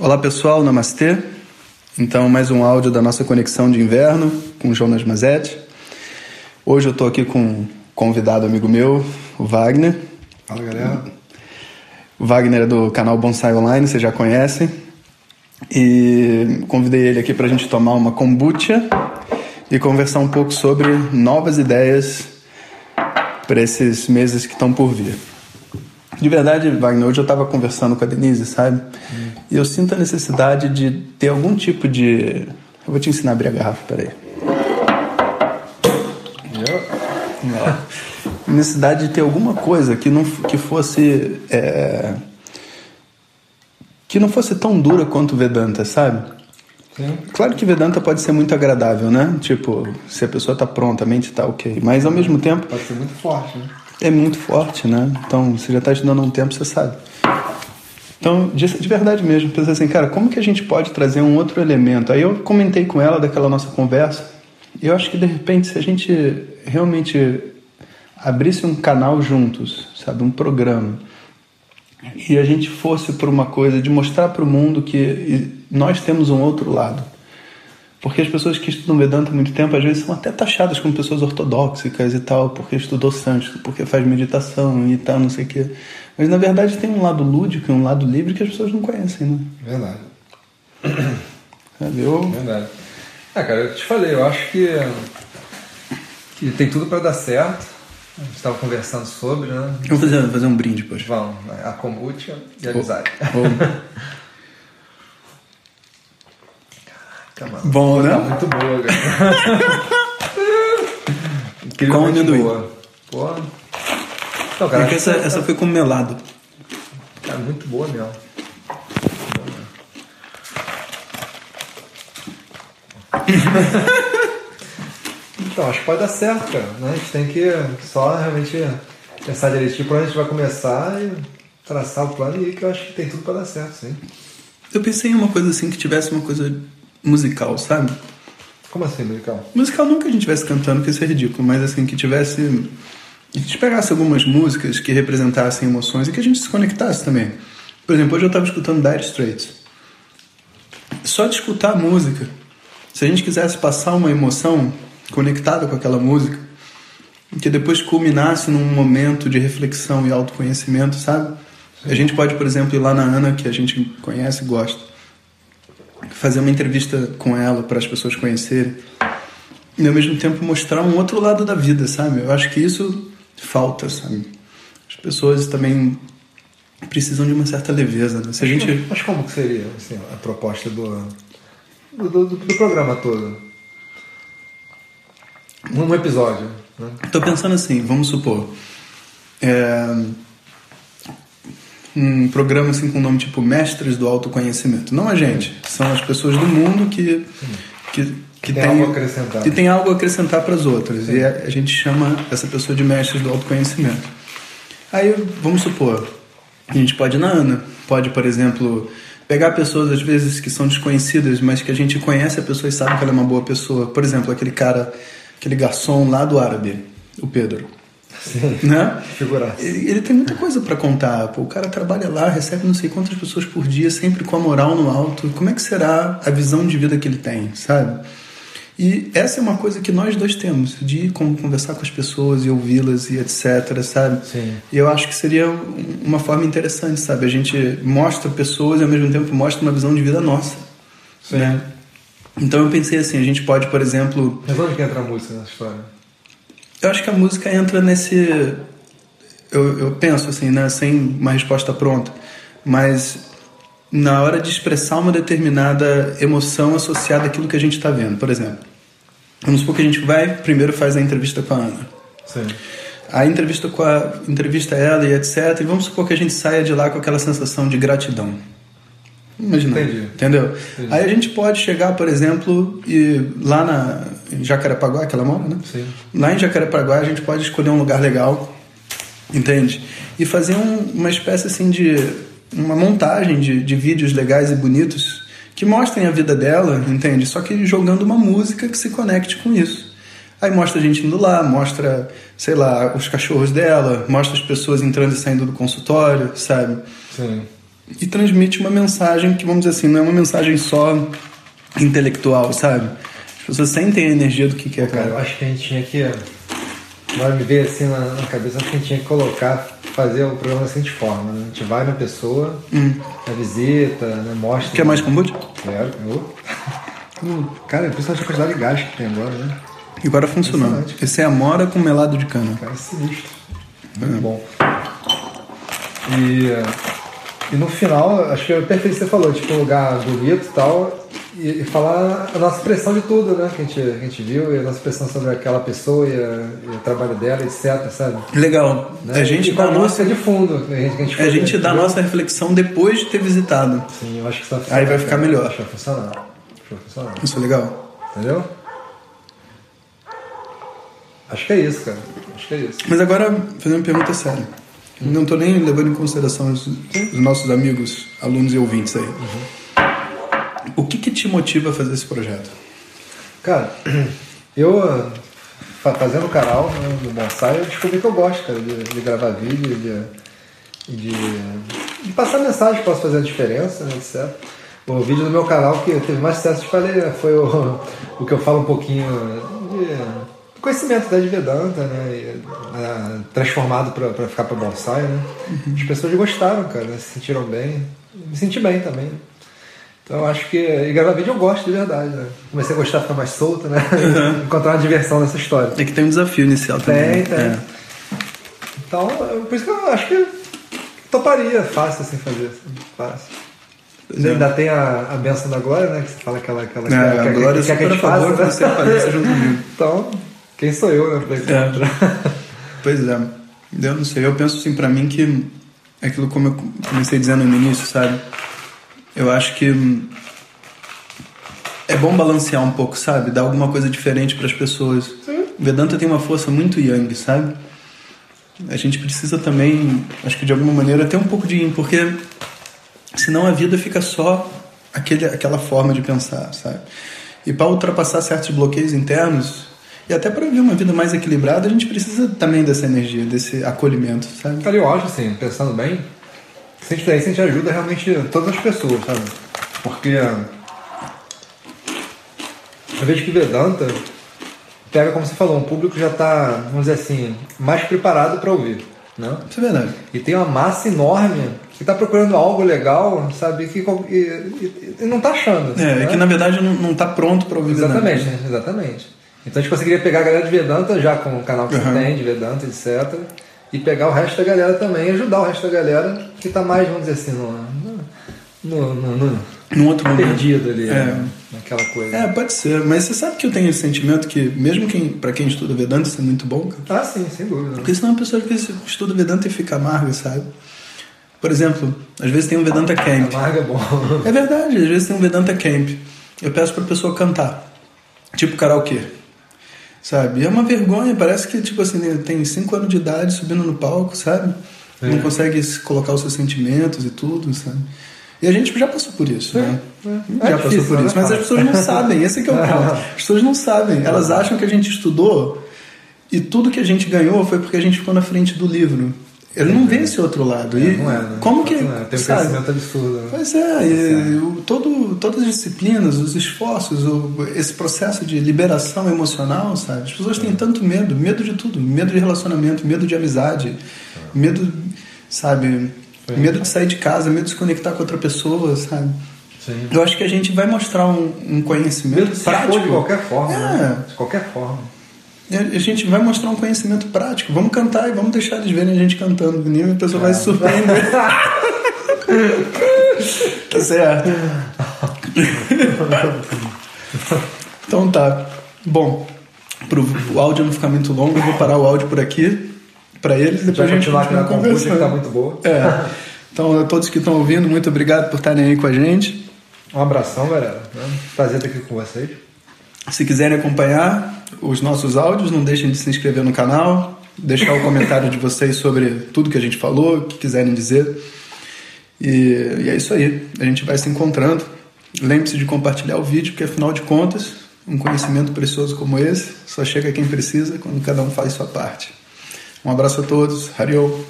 Olá pessoal, namastê. Então, mais um áudio da nossa conexão de inverno com Jonas Mazetti. Hoje eu estou aqui com um convidado amigo meu, o Wagner. Fala galera. O Wagner é do canal Bonsai Online, vocês já conhecem. E convidei ele aqui para a gente tomar uma kombucha e conversar um pouco sobre novas ideias para esses meses que estão por vir. De verdade, Wagner, hoje eu estava conversando com a Denise, sabe? Hum. E eu sinto a necessidade de ter algum tipo de. Eu vou te ensinar a abrir a garrafa, peraí. Eu? necessidade de ter alguma coisa que não que fosse. É... que não fosse tão dura quanto Vedanta, sabe? Claro que Vedanta pode ser muito agradável, né? Tipo, se a pessoa está pronta, a mente está ok. Mas ao mesmo tempo. Pode ser muito forte, né? é muito forte, né? Então, você já está estudando há um tempo, você sabe. Então, de, de verdade mesmo, pensei assim, cara, como que a gente pode trazer um outro elemento? Aí eu comentei com ela daquela nossa conversa, e eu acho que de repente, se a gente realmente abrisse um canal juntos, sabe, um programa, e a gente fosse por uma coisa de mostrar para o mundo que nós temos um outro lado porque as pessoas que estudam Vedanta há muito tempo, às vezes, são até taxadas como pessoas ortodoxas e tal, porque estudou sânscrito, porque faz meditação e tal, não sei o quê. Mas, na verdade, tem um lado lúdico e um lado livre que as pessoas não conhecem, né? Verdade. Sabe? Eu... Verdade. Ah, cara, eu te falei, eu acho que, que tem tudo para dar certo. A gente estava conversando sobre, né? Vamos fazer, fazer um brinde, poxa. Vamos, a kombucha e a amizade. Oh. Tá, Bom, né? Tá muito boa, cara. Com amendoim. boa. Pô. Então, cara, Porque essa, tá- essa foi com melado. Cara, muito boa mesmo. então, acho que pode dar certo, cara. Né? A gente tem que só realmente pensar direitinho por onde a gente vai começar e traçar o plano e que eu acho que tem tudo para dar certo, sim. Eu pensei em uma coisa assim que tivesse uma coisa musical, sabe? Como assim, musical? Musical não que a gente estivesse cantando, que isso é ridículo, mas assim, que tivesse. A gente pegasse algumas músicas que representassem emoções e que a gente se conectasse também. Por exemplo, hoje eu estava escutando Dire Straits. Só de escutar a música, se a gente quisesse passar uma emoção conectada com aquela música, que depois culminasse num momento de reflexão e autoconhecimento, sabe? A gente pode, por exemplo, ir lá na Ana, que a gente conhece e gosta fazer uma entrevista com ela para as pessoas conhecerem e ao mesmo tempo mostrar um outro lado da vida, sabe? Eu acho que isso falta, sabe? As pessoas também precisam de uma certa leveza. Né? Se a gente... Mas como que seria assim, a proposta do, do, do, do programa todo? Um episódio. Né? Estou pensando assim, vamos supor. É um programa assim com o nome tipo Mestres do Autoconhecimento. Não a gente, são as pessoas do mundo que que, que tem, tem algo a acrescentar. Que tem algo a acrescentar para as outras. Sim. E a, a, gente chama essa pessoa de Mestres do Autoconhecimento. Aí vamos supor, a gente pode ir na Ana, pode, por exemplo, pegar pessoas às vezes que são desconhecidas, mas que a gente conhece a pessoa e sabe que ela é uma boa pessoa. Por exemplo, aquele cara, aquele garçom lá do árabe, o Pedro. Sim. Né? Ele, ele, tem muita coisa para contar. Pô, o cara trabalha lá, recebe não sei quantas pessoas por dia, sempre com a moral no alto. Como é que será a visão de vida que ele tem, sabe? E essa é uma coisa que nós dois temos, de conversar com as pessoas e ouvi-las e etc, sabe? Sim. E eu acho que seria uma forma interessante, sabe? A gente mostra pessoas e ao mesmo tempo mostra uma visão de vida nossa. Sim. Né? Então eu pensei assim, a gente pode, por exemplo... Mas onde que entra a música nessa história? Eu acho que a música entra nesse. Eu, eu penso assim, né? Sem uma resposta pronta. Mas na hora de expressar uma determinada emoção associada àquilo que a gente está vendo. Por exemplo, vamos supor que a gente vai, primeiro faz a entrevista com a Ana. Sim. A entrevista com a entrevista ela e etc. E vamos supor que a gente saia de lá com aquela sensação de gratidão. Imagina. Entendi. Entendeu? Entendi. Aí a gente pode chegar, por exemplo, e lá na em Jacarepaguá, que ela mora, né? Sim. Lá em Jacarepaguá a gente pode escolher um lugar legal, entende? E fazer um, uma espécie assim de uma montagem de, de vídeos legais e bonitos que mostrem a vida dela, entende? Só que jogando uma música que se conecte com isso. Aí mostra a gente indo lá, mostra, sei lá, os cachorros dela, mostra as pessoas entrando e saindo do consultório, sabe? Sim. e transmite uma mensagem que, vamos dizer assim, não é uma mensagem só intelectual, sabe? As pessoas sentem a energia do que, que é, Cara, eu acho que a gente tinha que. Agora me veio assim na, na cabeça, acho que a gente tinha que colocar, fazer o programa da seguinte forma, né? A gente vai na pessoa, na visita, né? mostra. Quer mais kombucha? Quero, eu. Hum, Cara, principalmente a quantidade de gás que tem agora, né? E agora funcionando. Impressionante. Esse é amora com melado de cana. Cara, é sinistro. Muito bom. E, e no final, acho que é perfeito o que você falou, tipo, um lugar bonito e tal, e, e falar a nossa impressão de tudo, né? Que a gente, que a gente viu, e a nossa impressão sobre aquela pessoa e, a- e o trabalho dela, etc, sabe? Legal. Né? A gente e com a música nossa, de fundo. A gente, a gente, a gente dá a viu. nossa reflexão depois de ter visitado. Sim, eu acho que isso vai Aí vai ficar melhor. Acho que vai funcionar. Acho vai funcionar. Isso é legal. Entendeu? Acho que é isso, cara. Acho que é isso. Mas agora, fazendo uma pergunta séria. Não tô nem levando em consideração os, os nossos amigos, alunos e ouvintes aí. O que que te motiva a fazer esse projeto? Cara, eu ah, fa- fazendo o canal né, do Bonsai, eu descobri que eu gosto, cara, de, de gravar vídeo, de, de, de passar mensagem que posso fazer a diferença, né, etc. O vídeo do meu canal que teve mais sucesso, te falei, né, foi o, o que eu falo um pouquinho de conhecimento da de Vedanta, né, e, ah, transformado para ficar para bonsai, né. As pessoas gostaram, cara, né, se sentiram bem, me senti bem também. Né. Então eu acho que. E gravar vídeo eu gosto de verdade, né? Comecei a gostar de ficar mais solto, né? Encontrar uma diversão nessa história. É que tem um desafio inicial também. Tem, tem. É. Então, por isso que eu acho que toparia fácil assim fazer. Assim, fácil. Pois é. Ainda tem a, a benção da glória, né? Que você fala aquela. aquela É, a Glória que, que, que a gente favor faça, que você apareça junto comigo. Então, quem sou eu, né? É. Pois é. Eu não sei. Eu penso assim pra mim que é aquilo como eu comecei dizendo no início, sabe? Eu acho que hum, é bom balancear um pouco, sabe? Dar alguma coisa diferente para as pessoas. O Vedanta tem uma força muito yang, sabe? A gente precisa também, acho que de alguma maneira, ter um pouco de yin, porque senão a vida fica só aquele, aquela forma de pensar, sabe? E para ultrapassar certos bloqueios internos e até para viver uma vida mais equilibrada, a gente precisa também dessa energia, desse acolhimento, sabe? Cara, eu acho assim, pensando bem, se a gente fizer isso, a gente ajuda realmente todas as pessoas, sabe? Porque eu vejo que Vedanta pega, como você falou, um público já está, vamos dizer assim, mais preparado para ouvir, né? Isso é verdade. E tem uma massa enorme que está procurando algo legal, sabe? Que, e, e- e não está achando. É, né? é que na verdade não, não tá pronto para ouvir Exatamente, Vedanta. exatamente. Então a gente conseguiria pegar a galera de Vedanta já com o canal que Uhum. você tem de Vedanta, etc. E pegar o resto da galera também ajudar o resto da galera que está mais, vamos dizer assim, no, no, no, no- Num outro momento. perdido ali, É. né? naquela coisa. É, pode ser, mas você sabe que eu tenho esse sentimento que, mesmo quem, para quem estuda Vedanta, isso é muito bom, cara. Ah, sim, sem dúvida. Porque senão a pessoa vezes estuda Vedanta e fica amarga, sabe? Por exemplo, às vezes tem um Vedanta Camp. Amarga é bom. É verdade, às vezes tem um Vedanta Camp. Eu peço pra pessoa cantar. Tipo karaokê. Sabe? E é uma vergonha, parece que, tipo assim, né, tem 5 anos de idade subindo no palco, sabe? É. Não consegue se colocar os seus sentimentos e tudo, sabe? E a gente já passou por isso, né? é. Já É passou difícil, por né? isso. Mas as pessoas não sabem, esse é que é o ponto. As pessoas não sabem. Elas acham que a gente estudou e tudo que a gente ganhou foi porque a gente ficou na frente do livro. Ele não vê esse outro lado. E Não é, né? como que. Não é. Tem um sabe? conhecimento absurdo. Né? Pois é, e o- todo, todas as disciplinas, os esforços, o- esse processo de liberação emocional, sabe? As pessoas têm tanto medo, medo de tudo, medo de relacionamento, medo de amizade, medo, sabe? Medo de sair de casa, medo de se conectar com outra pessoa, sabe? Sim. Eu acho que a gente vai mostrar um, um conhecimento Medo prático. de qualquer forma. É. Né? De qualquer forma. A gente vai mostrar um conhecimento prático. Vamos cantar e vamos deixar eles verem a gente cantando. E a pessoa vai se surpreender. tá certo. então tá. Bom, pro o áudio não ficar muito longo, eu vou parar o áudio por aqui para eles e A gente depois vai a gente continuar aqui na que conversando. tá muito boa. É. Então, a todos que estão ouvindo, muito obrigado por estarem aí com a gente. Um abração, galera. Prazer estar aqui com vocês. Se quiserem acompanhar os nossos áudios, não deixem de se inscrever no canal, deixar o comentário de vocês sobre tudo que a gente falou, o que quiserem dizer. E, e é isso aí. A gente vai se encontrando. Lembre-se de compartilhar o vídeo, porque afinal de contas, um conhecimento precioso como esse só chega a quem precisa quando cada um faz sua parte. Um abraço a todos. Hariom.